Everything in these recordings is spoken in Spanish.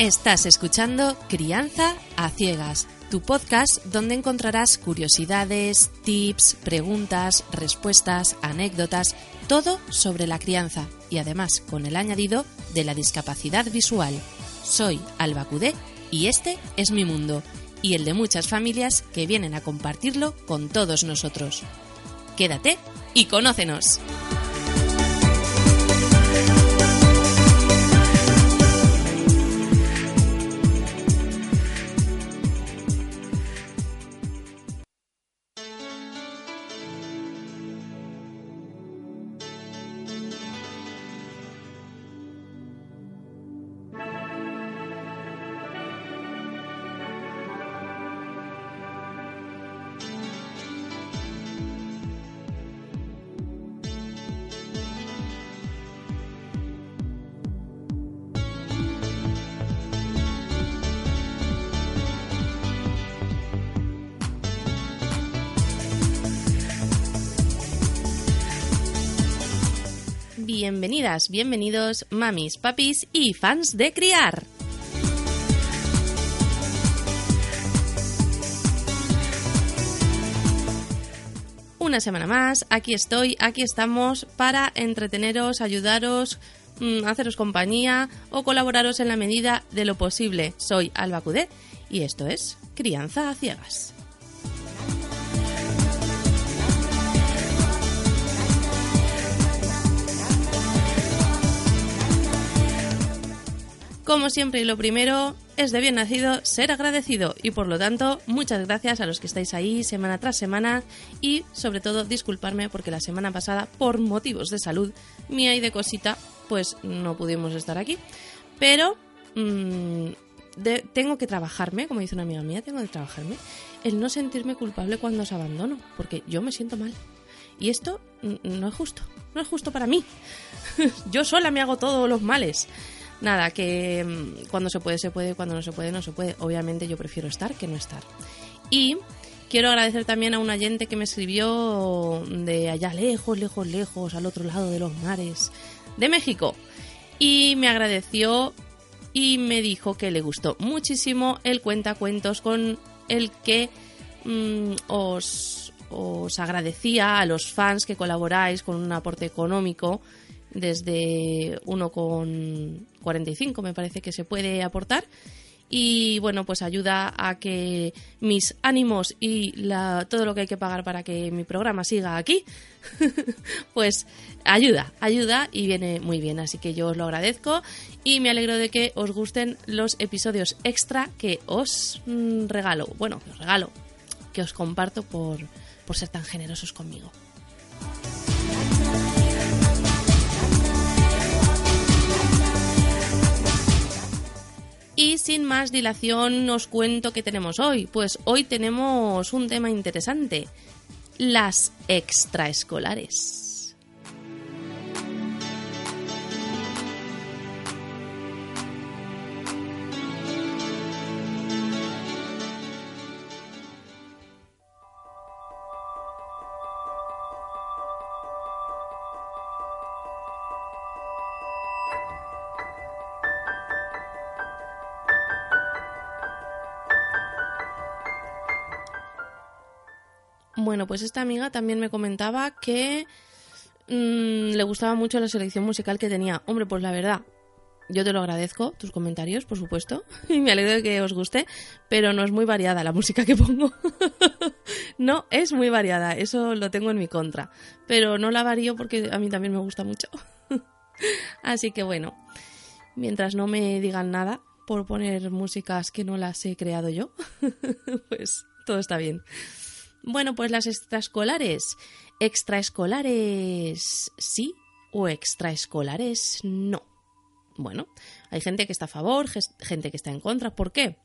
Estás escuchando Crianza a Ciegas, tu podcast donde encontrarás curiosidades, tips, preguntas, respuestas, anécdotas, todo sobre la crianza y además con el añadido de la discapacidad visual. Soy Alba Cudé y este es mi mundo y el de muchas familias que vienen a compartirlo con todos nosotros. Quédate y conócenos. Bienvenidos, mamis, papis y fans de criar. Una semana más, aquí estoy, aquí estamos para entreteneros, ayudaros, mm, haceros compañía o colaboraros en la medida de lo posible. Soy Alba Cudet y esto es Crianza a Ciegas. Como siempre y lo primero, es de bien nacido ser agradecido y por lo tanto muchas gracias a los que estáis ahí semana tras semana y sobre todo disculparme porque la semana pasada por motivos de salud mía y de cosita pues no pudimos estar aquí. Pero mm, tengo que trabajarme, como dice una amiga mía, tengo que trabajarme el no sentirme culpable cuando os abandono porque yo me siento mal. Y esto no es justo, no es justo para mí. yo sola me hago todos los males nada, que mm, cuando se puede, se puede, cuando no se puede, no se puede. Obviamente yo prefiero estar que no estar. Y quiero agradecer también a un oyente que me escribió de allá lejos, lejos, lejos, al otro lado de los mares, de México. Y me agradeció y me dijo que le gustó muchísimo el cuentacuentos con el que mm, os, os agradecía a los fans que colaboráis con un aporte económico desde 1,45 me parece que se puede aportar. Y bueno pues ayuda a que mis ánimos y todo lo que hay que pagar para que mi programa siga aquí pues ayuda ayuda y viene muy bien. Así que yo os lo agradezco y me alegro de que os gusten los episodios extra que os mm, regalo. Bueno que os regalo que os comparto por, por ser tan generosos conmigo Y sin más dilación os cuento qué tenemos hoy. Pues hoy tenemos un tema interesante, las extraescolares. Pues esta amiga también me comentaba que mm, le gustaba mucho la selección musical que tenía. Hombre, pues la verdad, yo te lo agradezco, tus comentarios, por supuesto, y me alegro de que os guste, pero no es muy variada la música que pongo. no es muy variada, eso lo tengo en mi contra, pero no la varío porque a mí también me gusta mucho. Así que bueno, mientras no me digan nada por poner músicas que no las he creado yo, pues todo está bien. Bueno, pues las extraescolares. Extraescolares sí o extraescolares no. Bueno, hay gente que está a favor, gente que está en contra. ¿Por qué?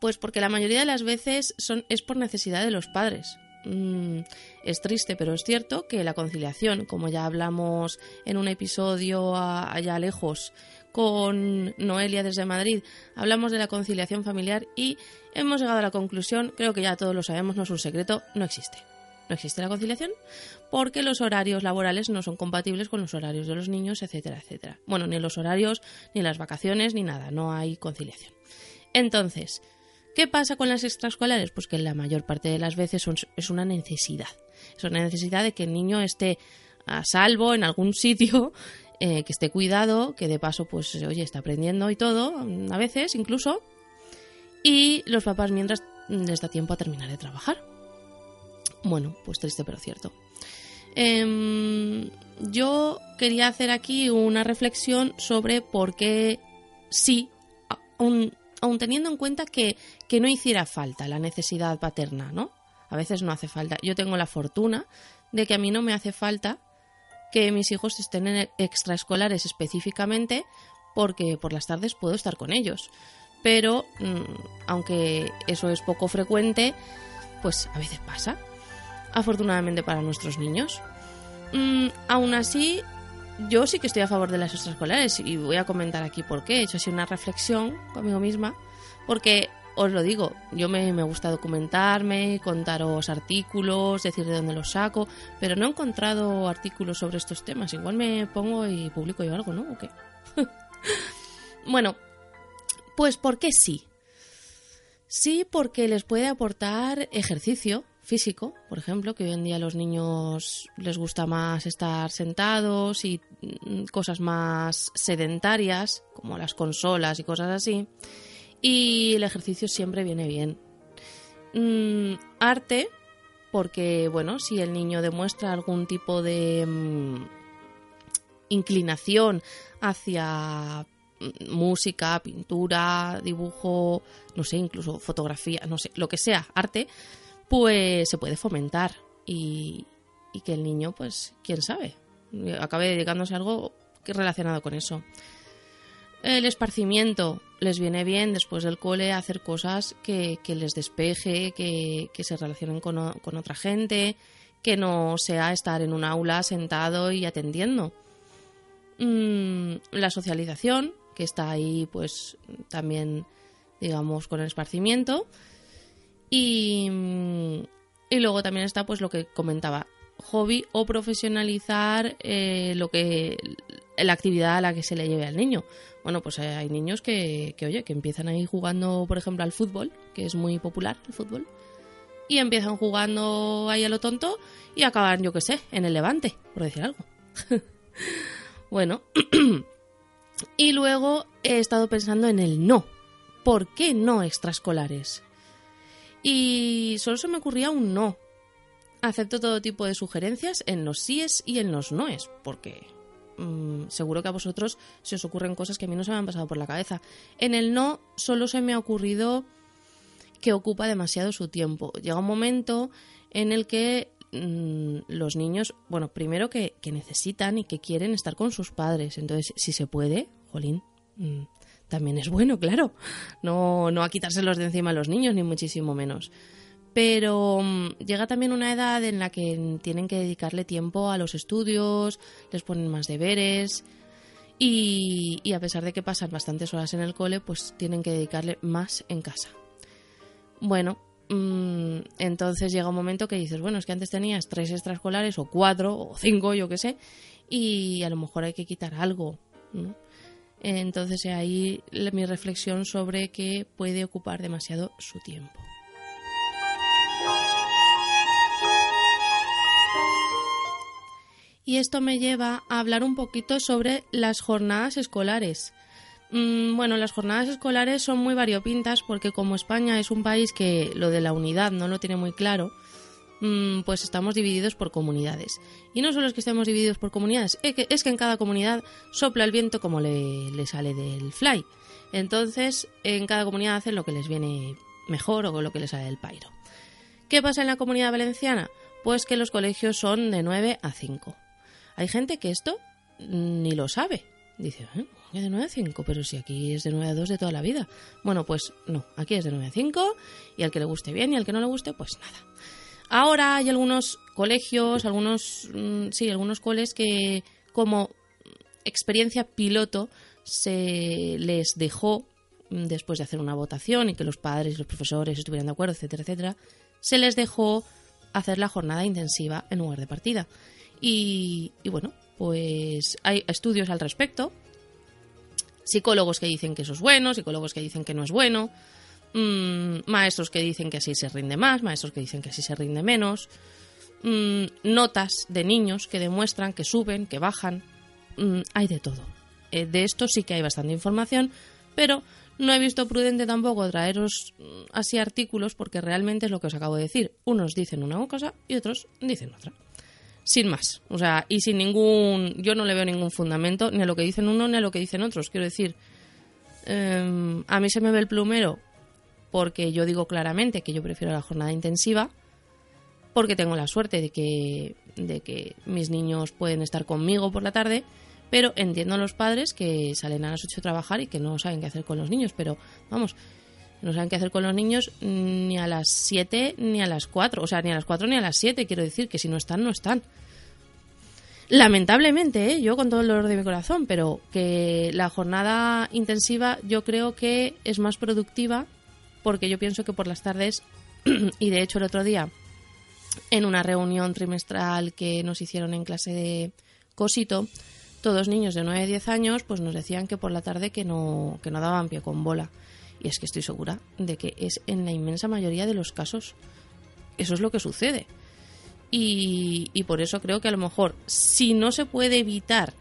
Pues porque la mayoría de las veces son, es por necesidad de los padres. Mm, es triste, pero es cierto que la conciliación, como ya hablamos en un episodio allá lejos con Noelia desde Madrid, hablamos de la conciliación familiar y hemos llegado a la conclusión, creo que ya todos lo sabemos, no es un secreto, no existe. No existe la conciliación porque los horarios laborales no son compatibles con los horarios de los niños, etcétera, etcétera. Bueno, ni los horarios, ni las vacaciones, ni nada, no hay conciliación. Entonces, ¿qué pasa con las extraescolares? Pues que la mayor parte de las veces es una necesidad. Es una necesidad de que el niño esté a salvo en algún sitio, eh, que esté cuidado, que de paso, pues, oye, está aprendiendo y todo, a veces incluso. Y los papás mientras les da tiempo a terminar de trabajar. Bueno, pues triste pero cierto. Em, yo quería hacer aquí una reflexión sobre por qué sí, aun, teniendo en cuenta que, que, no hiciera falta la necesidad paterna, ¿no? A veces no hace falta. Yo tengo la fortuna de que a mí no me hace falta que mis hijos estén en extraescolares específicamente porque por las tardes puedo estar con ellos. Pero, mm, aunque eso es poco frecuente, pues a veces pasa afortunadamente para nuestros niños. Mm, aún así, yo sí que estoy a favor de las extraescolares y voy a comentar aquí por qué. He hecho así una reflexión conmigo misma, porque os lo digo, yo me, me, gusta documentarme, contaros artículos, decir de dónde los saco, pero no he encontrado artículos sobre estos temas. Igual me pongo y publico yo algo, ¿no? ¿O qué? bueno, pues ¿por qué sí? Sí, porque les puede aportar ejercicio, físico, por ejemplo, que hoy en día a los niños les gusta más estar sentados y mm, cosas más sedentarias, como las consolas y cosas así. Y el ejercicio siempre viene bien. Mm, arte, porque, bueno, si el niño demuestra algún tipo de mm, inclinación hacia música, pintura, dibujo, no sé, incluso fotografía, no sé, lo que sea, arte, pues se puede fomentar y, que el niño, pues, quién sabe, acabe dedicándose a algo relacionado con eso. El esparcimiento les viene bien después del cole hacer cosas que, les despeje, que, se relacionen con, otra gente, que no sea estar en un aula sentado y atendiendo. Mm, la socialización, que está ahí pues también digamos con el esparcimiento y, y luego también está pues lo que comentaba, hobby o profesionalizar eh, lo que la actividad a la que se le lleve al niño. Bueno, pues hay niños que, que, oye, que empiezan ahí jugando, por ejemplo, al fútbol, que es muy popular el fútbol, y empiezan jugando ahí a lo tonto y acaban, yo qué sé, en el levante, por decir algo. bueno, y luego he estado pensando en el no. ¿Por qué no extraescolares? Y solo se me ocurría un no. Acepto todo tipo de sugerencias en los síes y en los noes, porque mm, seguro que a vosotros se os ocurren cosas que a mí no se me han pasado por la cabeza. En el no solo se me ha ocurrido que ocupa demasiado su tiempo. Llega un momento en el que mm, los niños, bueno, primero que, necesitan y que quieren estar con sus padres. Entonces, si se puede, jolín, mm, también es bueno, claro. No, no a quitárselos de encima a los niños, ni muchísimo menos. Pero mm, llega también una edad en la que tienen que dedicarle tiempo a los estudios, les ponen más deberes y, a pesar de que pasan bastantes horas en el cole, pues tienen que dedicarle más en casa. Bueno, mm, entonces llega un momento que dices, bueno, es que antes tenías tres extraescolares o cuatro o cinco, yo qué sé, y a lo mejor hay que quitar algo. ¿no? Entonces ahí mi reflexión sobre que puede ocupar demasiado su tiempo. Y esto me lleva a hablar un poquito sobre las jornadas escolares. Mm, bueno, las jornadas escolares son muy variopintas porque como España es un país que lo de la unidad no lo tiene muy claro, mm, pues estamos divididos por comunidades. Y no solo es que estemos divididos por comunidades, es que, en cada comunidad sopla el viento como le, le, sale del fly. Entonces, en cada comunidad hacen lo que les viene mejor o lo que les sale del pairo. ¿Qué pasa en la comunidad valenciana? Pues que los colegios son de 9 a 5. Hay gente que esto ni lo sabe. Dice, ¿eh? de 9 a 5, pero si aquí es de 9 a 2 de toda la vida. Bueno, pues no, aquí es de 9 a 5 y al que le guste bien y al que no le guste, pues nada. Ahora hay algunos colegios, algunos, mm, sí, algunos coles que como experiencia piloto se les dejó, mm, después de hacer una votación y que los padres y los profesores estuvieran de acuerdo, etcétera, etcétera, se les dejó hacer la jornada intensiva en lugar de partida. Y, bueno, pues hay estudios al respecto. Psicólogos que dicen que eso es bueno, psicólogos que dicen que no es bueno, mmm, maestros que dicen que así se rinde más, maestros que dicen que así se rinde menos, mmm, notas de niños que demuestran que suben, que bajan, mmm, hay de todo. Eh, de esto sí que hay bastante información, pero no he visto prudente tampoco traeros así artículos porque realmente es lo que os acabo de decir. Unos dicen una cosa y otros dicen otra sin más. O sea, y sin ningún. Yo no le veo ningún fundamento ni a lo que dicen uno ni a lo que dicen otros. Quiero decir, em, a mí se me ve el plumero porque yo digo claramente que yo prefiero la jornada intensiva porque tengo la suerte de que, de que mis niños pueden estar conmigo por la tarde, pero entiendo a los padres que salen a las 8 a trabajar y que no saben qué hacer con los niños, pero vamos, no saben qué hacer con los niños ni a las 7 ni a las 4, o sea, ni a las 4 ni a las 7, quiero decir que si no están, no están. Lamentablemente, ¿eh? yo con todo el dolor de mi corazón, pero que la jornada intensiva yo creo que es más productiva porque yo pienso que por las tardes, y de hecho el otro día, en una reunión trimestral que nos hicieron en clase de cosito, todos niños de 9 a 10 años pues nos decían que por la tarde que no, que no daban pie con bola. Y es que estoy segura de que es en la inmensa mayoría de los casos. Eso es lo que sucede. Y, y, por eso creo que a lo mejor, si no se puede evitar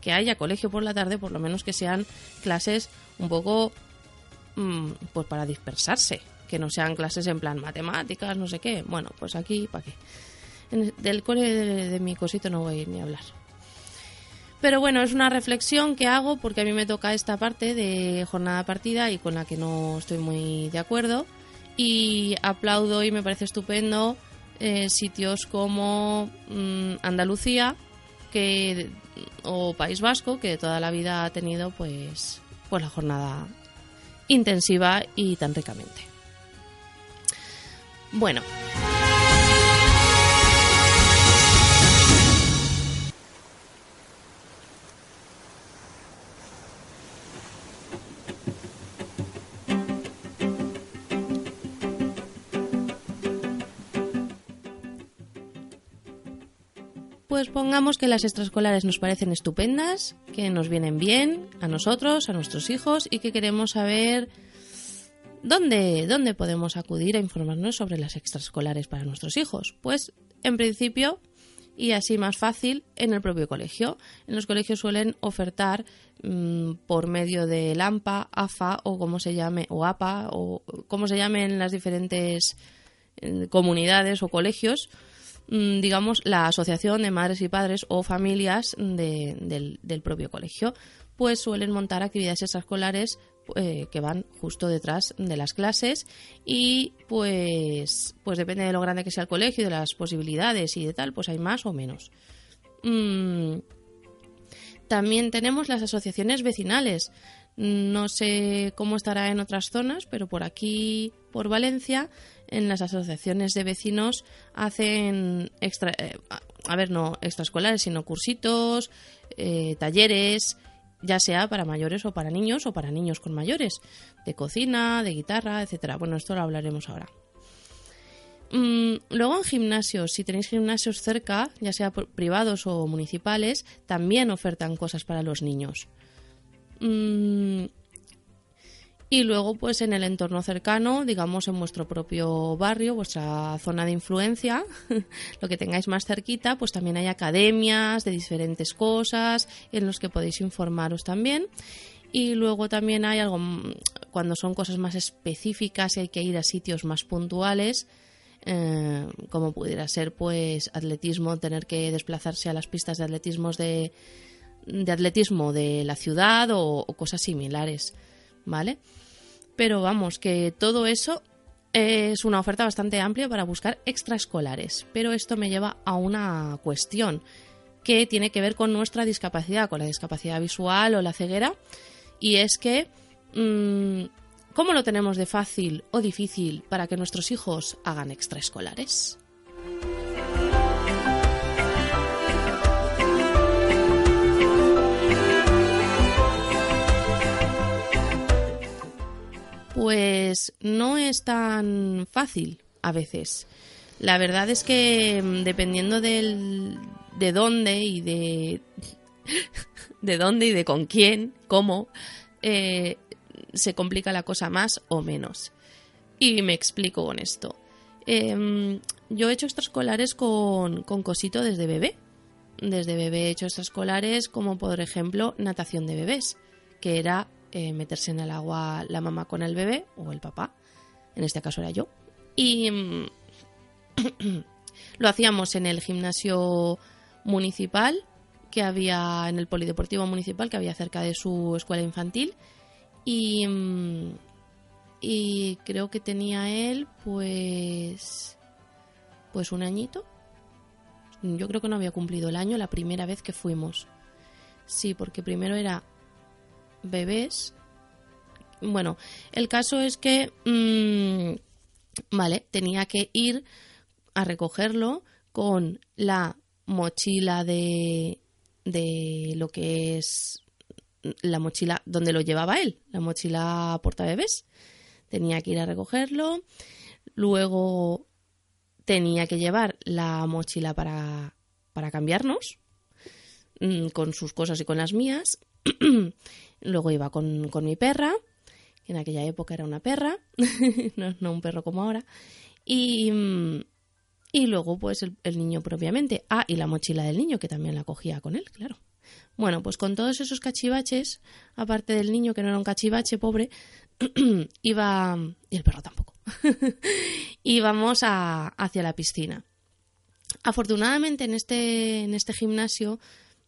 que haya colegio por la tarde, por lo menos que sean clases un poco mmm, pues para dispersarse, que no sean clases en plan matemáticas, no sé qué. Bueno, pues aquí, ¿para qué? Del cole de, mi cosito no voy ni a hablar. Pero bueno, es una reflexión que hago porque a mí me toca esta parte de jornada partida y con la que no estoy muy de acuerdo. Y aplaudo y me parece estupendo eh, sitios como mmm, Andalucía que, o País Vasco, que toda la vida ha tenido pues, pues la jornada intensiva y tan ricamente. Bueno. Pues pongamos que las extraescolares nos parecen estupendas, que nos vienen bien a nosotros, a nuestros hijos y que queremos saber dónde, dónde podemos acudir a informarnos sobre las extraescolares para nuestros hijos. Pues en principio y así más fácil en el propio colegio. En los colegios suelen ofertar mmm, por medio de AMPA, AFA o como se llame, o APA o como se llame en las diferentes eh, comunidades o colegios, Mm, digamos, la asociación de madres y padres o familias de, del, del, propio colegio, pues suelen montar actividades extraescolares eh, que van justo detrás de las clases y pues, pues depende de lo grande que sea el colegio, de las posibilidades y de tal, pues hay más o menos. Mm. También tenemos las asociaciones vecinales. No sé cómo estará en otras zonas, pero por aquí, por Valencia, en las asociaciones de vecinos hacen extra, eh, a ver, no extraescolares, sino cursitos, eh, talleres, ya sea para mayores o para niños o para niños con mayores, de cocina, de guitarra, etcétera. Bueno, esto lo hablaremos ahora. Mm, luego en gimnasios, si tenéis gimnasios cerca, ya sea privados o municipales, también ofertan cosas para los niños. Mm, y luego pues en el entorno cercano, digamos en vuestro propio barrio, vuestra zona de influencia, lo que tengáis más cerquita, pues también hay academias de diferentes cosas en los que podéis informaros también. Y luego también hay algo, mm, cuando son cosas más específicas y hay que ir a sitios más puntuales, eh, como pudiera ser pues atletismo, tener que desplazarse a las pistas de atletismo de, de atletismo de la ciudad o, o cosas similares, ¿vale? Pero vamos, que todo eso es una oferta bastante amplia para buscar extraescolares. Pero esto me lleva a una cuestión que tiene que ver con nuestra discapacidad, con la discapacidad visual o la ceguera. Y es que, mm, ¿cómo lo tenemos de fácil o difícil para que nuestros hijos hagan extraescolares? Pues no es tan fácil a veces. La verdad es que mm, dependiendo del, de dónde y de de dónde y de con quién, cómo, eh, se complica la cosa más o menos. Y me explico con esto. Em, yo he hecho extraescolares con, con cosito desde bebé. Desde bebé he hecho extraescolares como por ejemplo natación de bebés, que era eh, meterse en el agua la mamá con el bebé o el papá. En este caso era yo. Y mm, lo hacíamos en el gimnasio municipal que había en el polideportivo municipal que había cerca de su escuela infantil y mm, y creo que tenía él pues pues un añito yo creo que no había cumplido el año la primera vez que fuimos sí porque primero era bebés. Bueno, el caso es que, mm, vale, tenía que ir a recogerlo con la mochila de, de lo que es la mochila donde lo llevaba él, la mochila porta bebés. Tenía que ir a recogerlo, luego tenía que llevar la mochila para, para cambiarnos mm, con sus cosas y con las mías. Luego iba con, mi perra, que en aquella época era una perra, no, un perro como ahora. Y, y luego, pues, el, niño propiamente. Ah, y la mochila del niño, que también la cogía con él, claro. Bueno, pues con todos esos cachivaches, aparte del niño, que no era un cachivache, pobre, iba. y el perro tampoco. íbamos a, hacia la piscina. Afortunadamente, en este, en este gimnasio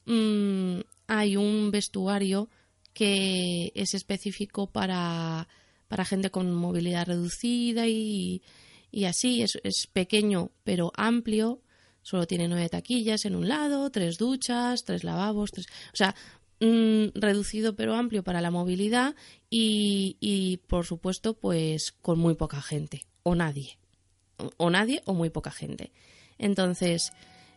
mm, hay un vestuario que es específico para, para gente con movilidad reducida y, y así. Es, es, pequeño pero amplio. Solo tiene nueve taquillas en un lado, tres duchas, tres lavabos, tres... o sea, mm, reducido pero amplio para la movilidad y, y, por supuesto, pues con muy poca gente o nadie. O, nadie o muy poca gente. Entonces,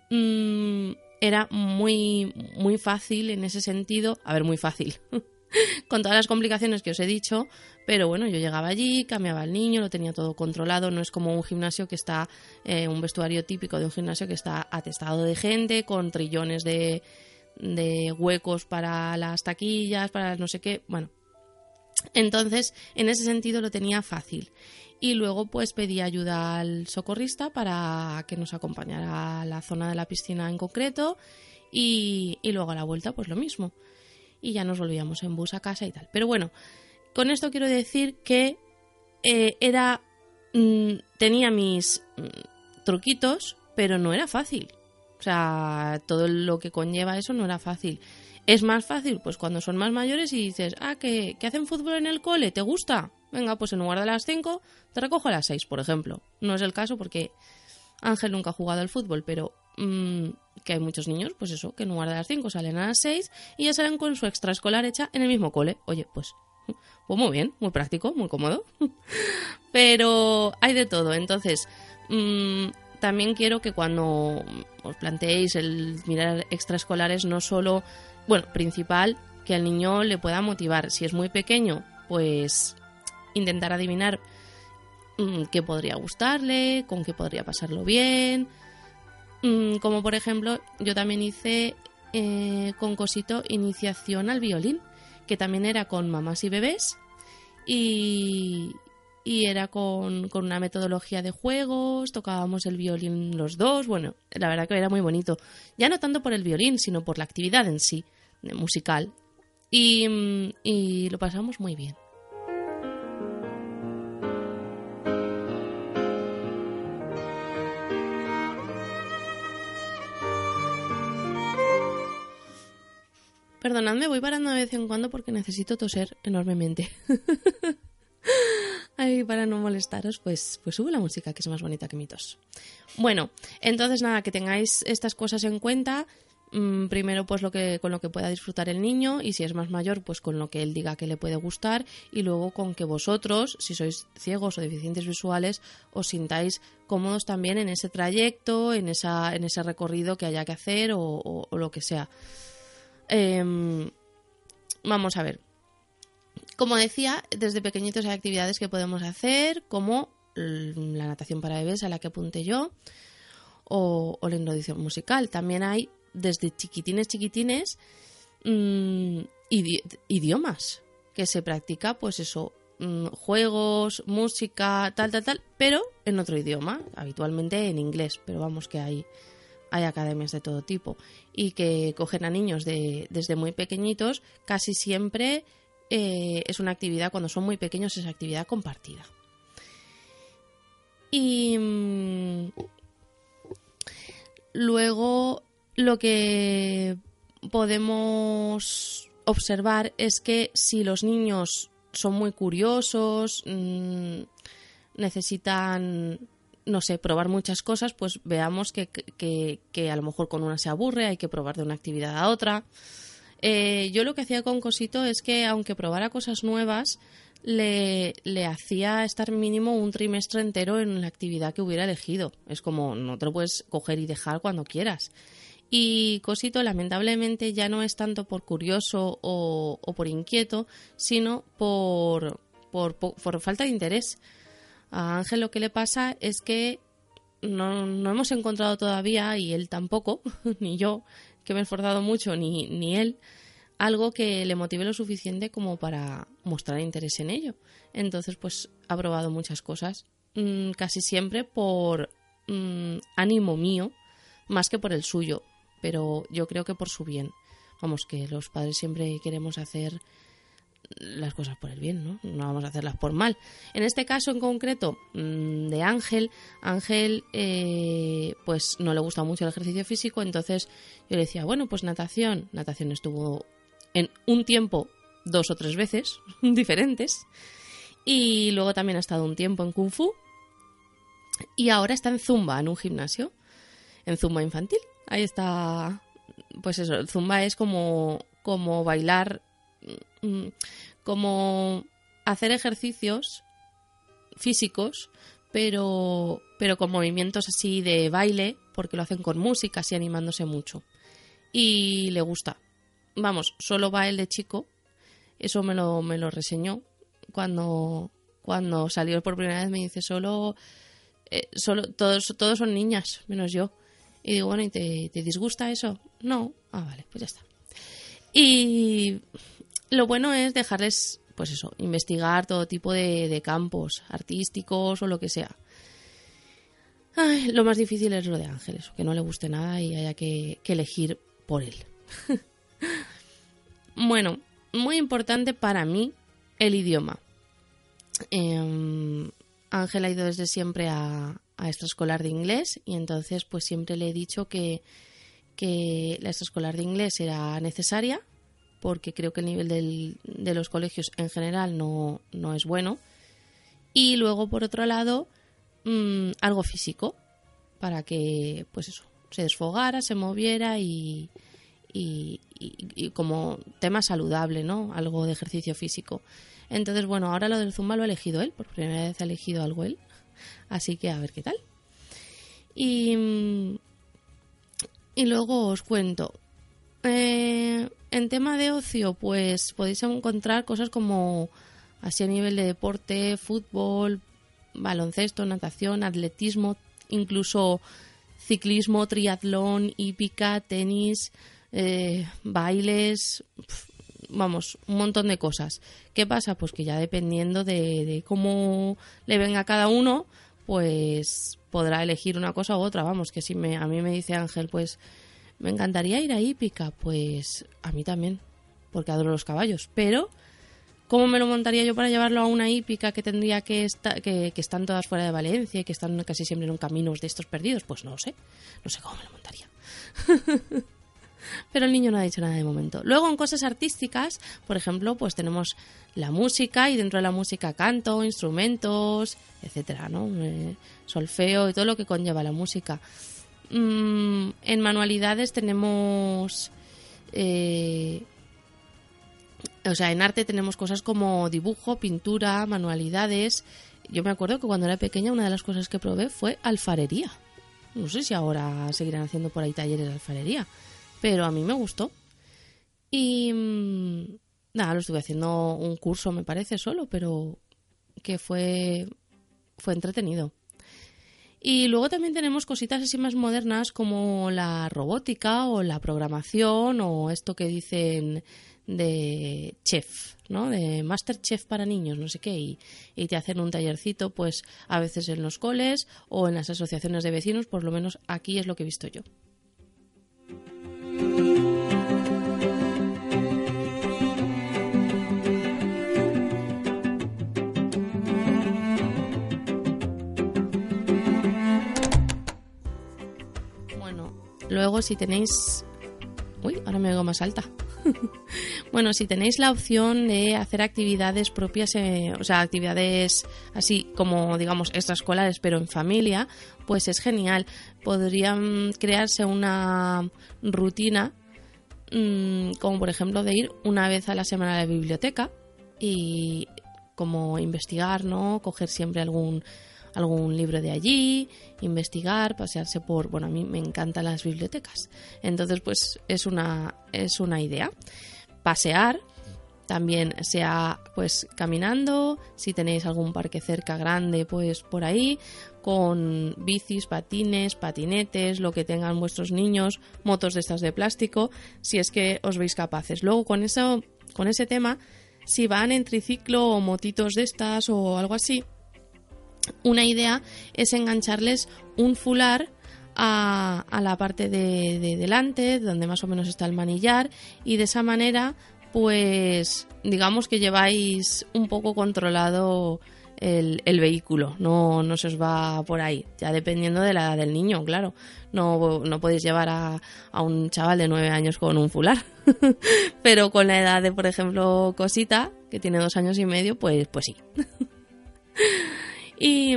mmm, era muy, muy fácil en ese sentido. A ver, muy fácil. con todas las complicaciones que os he dicho, pero bueno, yo llegaba allí, cambiaba al niño, lo tenía todo controlado, no es como un gimnasio que está, eh, un vestuario típico de un gimnasio que está atestado de gente, con trillones de, de huecos para las taquillas, para no sé qué, bueno. Entonces, en ese sentido lo tenía fácil. Y luego pues pedí ayuda al socorrista para que nos acompañara a la zona de la piscina en concreto y, luego a la vuelta pues lo mismo. Y ya nos volvíamos en bus a casa y tal. Pero bueno con esto quiero decir que eh, era mm, tenía mis mm, truquitos pero no era fácil. O sea todo lo que conlleva eso no era fácil es más fácil pues cuando son más mayores y dices ah que, hacen fútbol en el cole te gusta Venga, pues en lugar de las 5, te recojo a las 6, por ejemplo. No es el caso porque Ángel nunca ha jugado al fútbol, pero mm, que hay muchos niños, pues eso, que en lugar de las 5 salen a las 6 y ya salen con su extraescolar hecha en el mismo cole. Oye, pues, pues muy bien, muy práctico, muy cómodo. pero hay de todo. Entonces, mm, también quiero que cuando os planteéis el mirar extraescolares, no solo, bueno, principal, que al niño le pueda motivar. Si es muy pequeño, pues intentar adivinar mm, qué podría gustarle, con qué podría pasarlo bien. Mm, como por ejemplo, yo también hice eh, con Cosito iniciación al violín, que también era con mamás y bebés. y, y era con, con, una metodología de juegos, tocábamos el violín los dos, bueno, la verdad que era muy bonito, ya no tanto por el violín, sino por la actividad en sí, musical, y, y lo pasamos muy bien. Perdonadme, voy parando de vez en cuando porque necesito toser enormemente. Ay, para no molestaros, pues, pues sube la música, que es más bonita que mi tos. Bueno, entonces nada, que tengáis estas cosas en cuenta. Mm, primero, pues lo que, con lo que pueda disfrutar el niño, y si es más mayor, pues con lo que él diga que le puede gustar, y luego con que vosotros, si sois ciegos o deficientes visuales, os sintáis cómodos también en ese trayecto, en, esa, en ese recorrido que haya que hacer o lo que sea. Em, vamos a ver. Como decía, desde pequeñitos hay actividades que podemos hacer, como la natación para bebés a la que apunté yo, o, la introducción musical. También hay, desde chiquitines, chiquitines, mm, idiomas que se practica, pues eso, mm, juegos, música, tal, tal, tal, pero en otro idioma, habitualmente en inglés, pero vamos que hay hay academias de todo tipo y que cogen a niños de, desde muy pequeñitos, casi siempre eh, es una actividad, cuando son muy pequeños, es actividad compartida. Y mm, luego lo que podemos observar es que si los niños son muy curiosos, mm, necesitan no sé, probar muchas cosas, pues veamos que, que, a lo mejor con una se aburre, hay que probar de una actividad a otra. Eh, yo lo que hacía con Cosito es que, aunque probara cosas nuevas, le, hacía estar mínimo un trimestre entero en la actividad que hubiera elegido. Es como, no te lo puedes coger y dejar cuando quieras. Y Cosito, lamentablemente, ya no es tanto por curioso o, por inquieto, sino por, por, por falta de interés. A Ángel lo que le pasa es que no, no hemos encontrado todavía, y él tampoco, ni yo, que me he esforzado mucho, ni, ni él, algo que le motive lo suficiente como para mostrar interés en ello. Entonces, pues ha probado muchas cosas, mm, casi siempre por mm, ánimo mío, más que por el suyo, pero yo creo que por su bien. Vamos, que los padres siempre queremos hacer las cosas por el bien, ¿no? No vamos a hacerlas por mal. En este caso en concreto mm, de Ángel, Ángel eh, pues no le gusta mucho el ejercicio físico, entonces yo le decía, bueno, pues natación. Natación estuvo en un tiempo dos o tres veces diferentes. Y luego también ha estado un tiempo en Kung Fu. Y ahora está en Zumba, en un gimnasio. En Zumba infantil. Ahí está. Pues eso, Zumba es como, como bailar como hacer ejercicios físicos, pero, pero con movimientos así de baile, porque lo hacen con música, así animándose mucho. Y le gusta. Vamos, solo va el de chico. Eso me lo, me lo reseñó cuando, cuando salió por primera vez. Me dice, solo, eh, solo todos, todos son niñas, menos yo. Y digo, bueno, ¿y te, te disgusta eso? No. Ah, vale, pues ya está. Y lo bueno es dejarles, pues eso, investigar todo tipo de, campos artísticos o lo que sea. lo más difícil es lo de Ángeles, que no le guste nada y haya que, elegir por él. bueno, muy importante para mí el idioma. Em, Ángel ha ido desde siempre a, a extraescolar de inglés y entonces pues siempre le he dicho que, que la extraescolar de inglés era necesaria porque creo que el nivel de los colegios en general no, es bueno. Y luego, por otro lado, mm, algo físico, para que, pues eso, se desfogara, se moviera y, y, como tema saludable, ¿no? Algo de ejercicio físico. Entonces, bueno, ahora lo del Zumba lo ha elegido él, por primera vez ha elegido algo él. Así que a ver qué tal. Y, mm, y luego os cuento, eh, en tema de ocio, pues podéis encontrar cosas como así a nivel de deporte, fútbol, baloncesto, natación, atletismo, incluso ciclismo, triatlón, hípica, tenis, eh, bailes, vamos, un montón de cosas. ¿Qué pasa? Pues que ya dependiendo de, de cómo le venga a cada uno, pues podrá elegir una cosa u otra. Vamos, que si me, a mí me dice Ángel, pues me encantaría ir a hípica, pues a mí también, porque adoro los caballos. Pero, ¿cómo me lo montaría yo para llevarlo a una hípica que tendría que estar, que, que están todas fuera de Valencia y que están casi siempre en un camino de estos perdidos? Pues no lo sé, no sé cómo me lo montaría. Pero el niño no ha dicho nada de momento. Luego en cosas artísticas, por ejemplo, pues tenemos la música y dentro de la música canto, instrumentos, etcétera, ¿no? Eh, solfeo y todo lo que conlleva la música. Mm, en manualidades tenemos eh, o sea, en arte tenemos cosas como dibujo, pintura, manualidades. Yo me acuerdo que cuando era pequeña una de las cosas que probé fue alfarería. No sé si ahora seguirán haciendo por ahí talleres de alfarería, pero a mí me gustó. Y mm, nada, lo estuve haciendo un curso, me parece, solo, pero que fue, fue entretenido. Y luego también tenemos cositas así más modernas como la robótica o la programación o esto que dicen de chef, ¿no? De master chef para niños, no sé qué, y, y, te hacen un tallercito, pues a veces en los coles o en las asociaciones de vecinos, por lo menos aquí es lo que he visto yo. Luego si tenéis... Uy, ahora me oigo más alta. bueno, si tenéis la opción de hacer actividades propias, eh, o sea, actividades así como, digamos, extraescolares, pero en familia, pues es genial. Podrían crearse una rutina, mmm, como por ejemplo de ir una vez a la semana a la biblioteca y como investigar, ¿no? Coger siempre algún algún libro de allí, investigar, pasearse por, bueno, a mí me encantan las bibliotecas. Entonces, pues es una es una idea. Pasear también sea pues caminando, si tenéis algún parque cerca grande, pues por ahí, con bicis, patines, patinetes, lo que tengan vuestros niños, motos de estas de plástico, si es que os veis capaces. Luego con eso, con ese tema, si van en triciclo o motitos de estas o algo así, una idea es engancharles un fular a, a la parte de, de, delante, donde más o menos está el manillar, y de esa manera, pues digamos que lleváis un poco controlado el, el, vehículo, no, no se os va por ahí, ya dependiendo de la edad del niño, claro. No, no podéis llevar a, a un chaval de nueve años con un fular, pero con la edad de, por ejemplo, Cosita, que tiene dos años y medio, pues, pues sí. Y,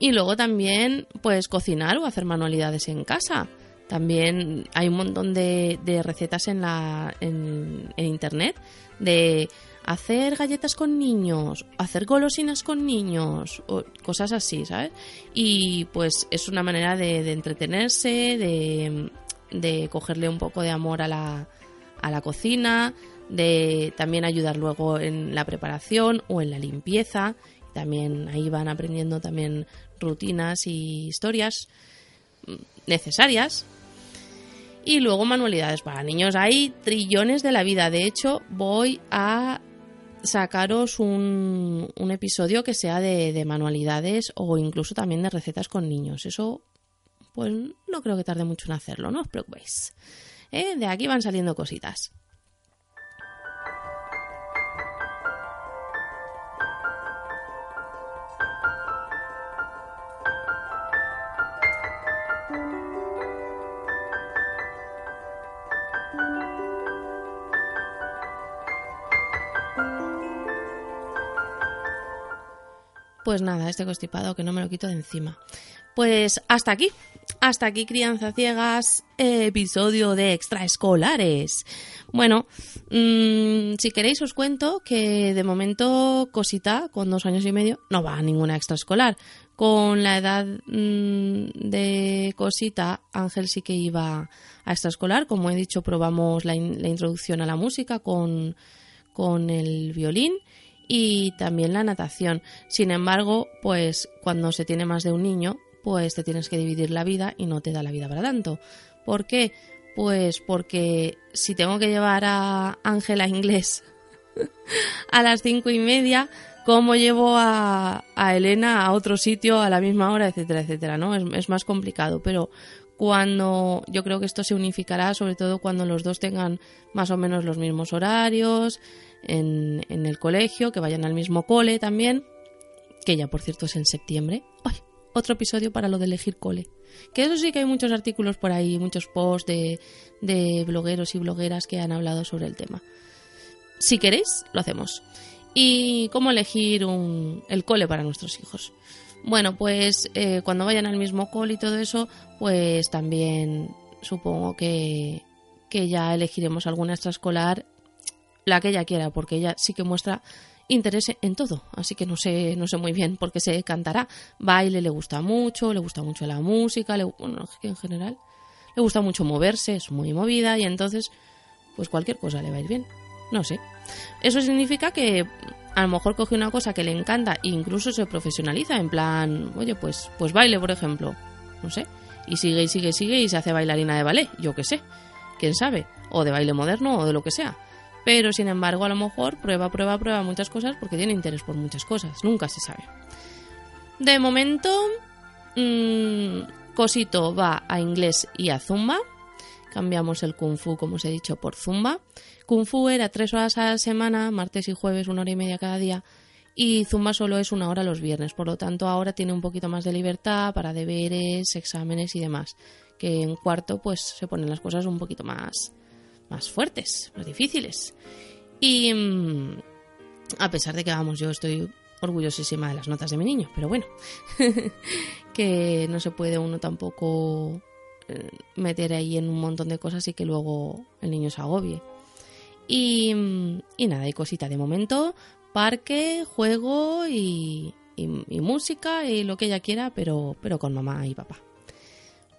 y luego también, pues cocinar o hacer manualidades en casa. También hay un montón de, recetas en, la, en, en, internet de hacer galletas con niños, hacer golosinas con niños, o cosas así, ¿sabes? Y pues es una manera de, de entretenerse, de, de, cogerle un poco de amor a la, a la cocina, de también ayudar luego en la preparación o en la limpieza también ahí van aprendiendo también rutinas y historias necesarias. Y luego manualidades para niños. Hay trillones de la vida. De hecho, voy a sacaros un, un episodio que sea de, de, manualidades o incluso también de recetas con niños. Eso, pues no creo que tarde mucho en hacerlo, no os preocupéis. ¿Eh? De aquí van saliendo cositas. Pues nada, este constipado que no me lo quito de encima. Pues hasta aquí, hasta aquí Crianza Ciegas, episodio de extraescolares. Bueno, mmm, si queréis os cuento que de momento Cosita, con dos años y medio, no va a ninguna extraescolar. Con la edad mmm, de Cosita, Ángel sí que iba a extraescolar. Como he dicho, probamos la, la introducción a la música con, con el violín y también la natación. Sin embargo, pues cuando se tiene más de un niño, pues te tienes que dividir la vida y no te da la vida para tanto. ¿Por qué? Pues porque si tengo que llevar a Ángela inglés a las cinco y media, ¿cómo llevo a, Elena a otro sitio a la misma hora, etcétera, etcétera? ¿no? Es, es, más complicado, pero cuando yo creo que esto se unificará, sobre todo cuando los dos tengan más o menos los mismos horarios en, el colegio, que vayan al mismo cole también, que ya por cierto es en septiembre. ¡Ay! Otro episodio para lo de elegir cole. Que eso sí que hay muchos artículos por ahí, muchos posts de, de blogueros y blogueras que han hablado sobre el tema. Si queréis, lo hacemos. ¿Y cómo elegir un, el cole para nuestros hijos? Bueno, pues eh, cuando vayan al mismo cole y todo eso, pues también supongo que, que ya elegiremos alguna extraescolar, la que ella quiera, porque ella sí que muestra interés en todo, así que no sé, no sé muy bien por qué se cantará. Baile le gusta mucho, le gusta mucho la música, le, bueno, en general le gusta mucho moverse, es muy movida y entonces pues cualquier cosa le va a ir bien. No sé. Eso significa que a lo mejor coge una cosa que le encanta e incluso se profesionaliza en plan, oye, pues pues baile, por ejemplo, no sé, y sigue y sigue y sigue y se hace bailarina de ballet, yo qué sé. ¿Quién sabe? O de baile moderno o de lo que sea pero sin embargo a lo mejor prueba, prueba, prueba muchas cosas porque tiene interés por muchas cosas, nunca se sabe. De momento, mmm, Cosito va a inglés y a zumba, cambiamos el kung fu como os he dicho por zumba. Kung fu era tres horas a la semana, martes y jueves una hora y media cada día y Zumba solo es una hora los viernes, por lo tanto ahora tiene un poquito más de libertad para deberes, exámenes y demás, que en cuarto pues se ponen las cosas un poquito más más fuertes, más difíciles. Y mm, a pesar de que, vamos, yo estoy orgullosísima de las notas de mi niño, pero bueno, que no se puede uno tampoco meter ahí en un montón de cosas y que luego el niño se agobie. Y, mm, y nada, hay cosita de momento, parque, juego y, y, música y lo que ella quiera, pero, pero con mamá y papá.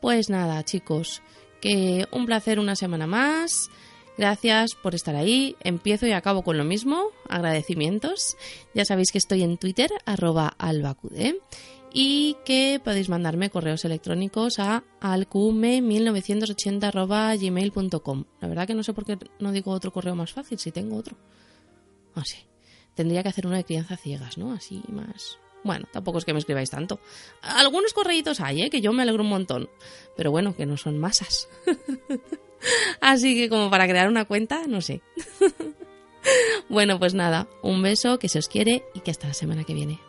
Pues nada, chicos, que un placer una semana más. Gracias por estar ahí. Empiezo y acabo con lo mismo. Agradecimientos. Ya sabéis que estoy en Twitter, arroba albacude. Y que podéis mandarme correos electrónicos a alcume1980 gmail.com. La verdad que no sé por qué no digo otro correo más fácil, si tengo otro. Ah, sí. Tendría que hacer una de crianza ciegas, ¿no? Así más. Bueno, tampoco es que me escribáis tanto. Algunos correitos hay, ¿eh? Que yo me alegro un montón. Pero bueno, que no son masas. Así que como para crear una cuenta, no sé. bueno, pues nada, un beso, que se os quiere y que hasta la semana que viene.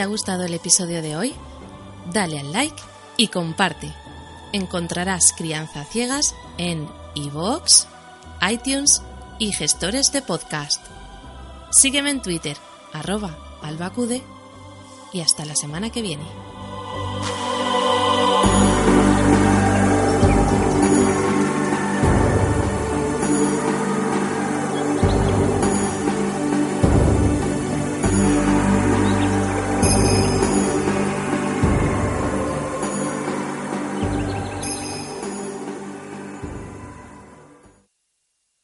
¿Te ha gustado el episodio de hoy? Dale al like y comparte. Encontrarás Crianza Ciegas en iVoox, iTunes y gestores de podcast. Sígueme en Twitter, arroba albacude y hasta la semana que viene.